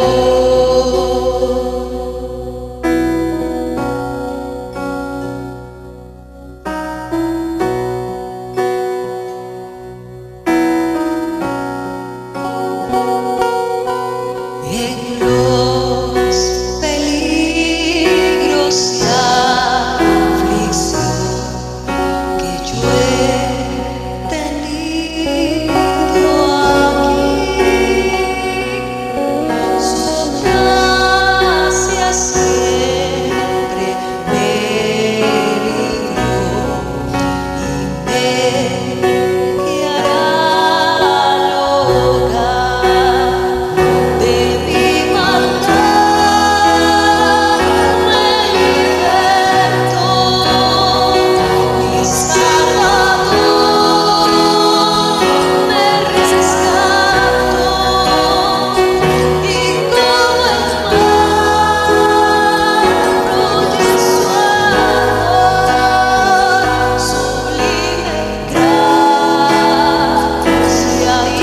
Oh.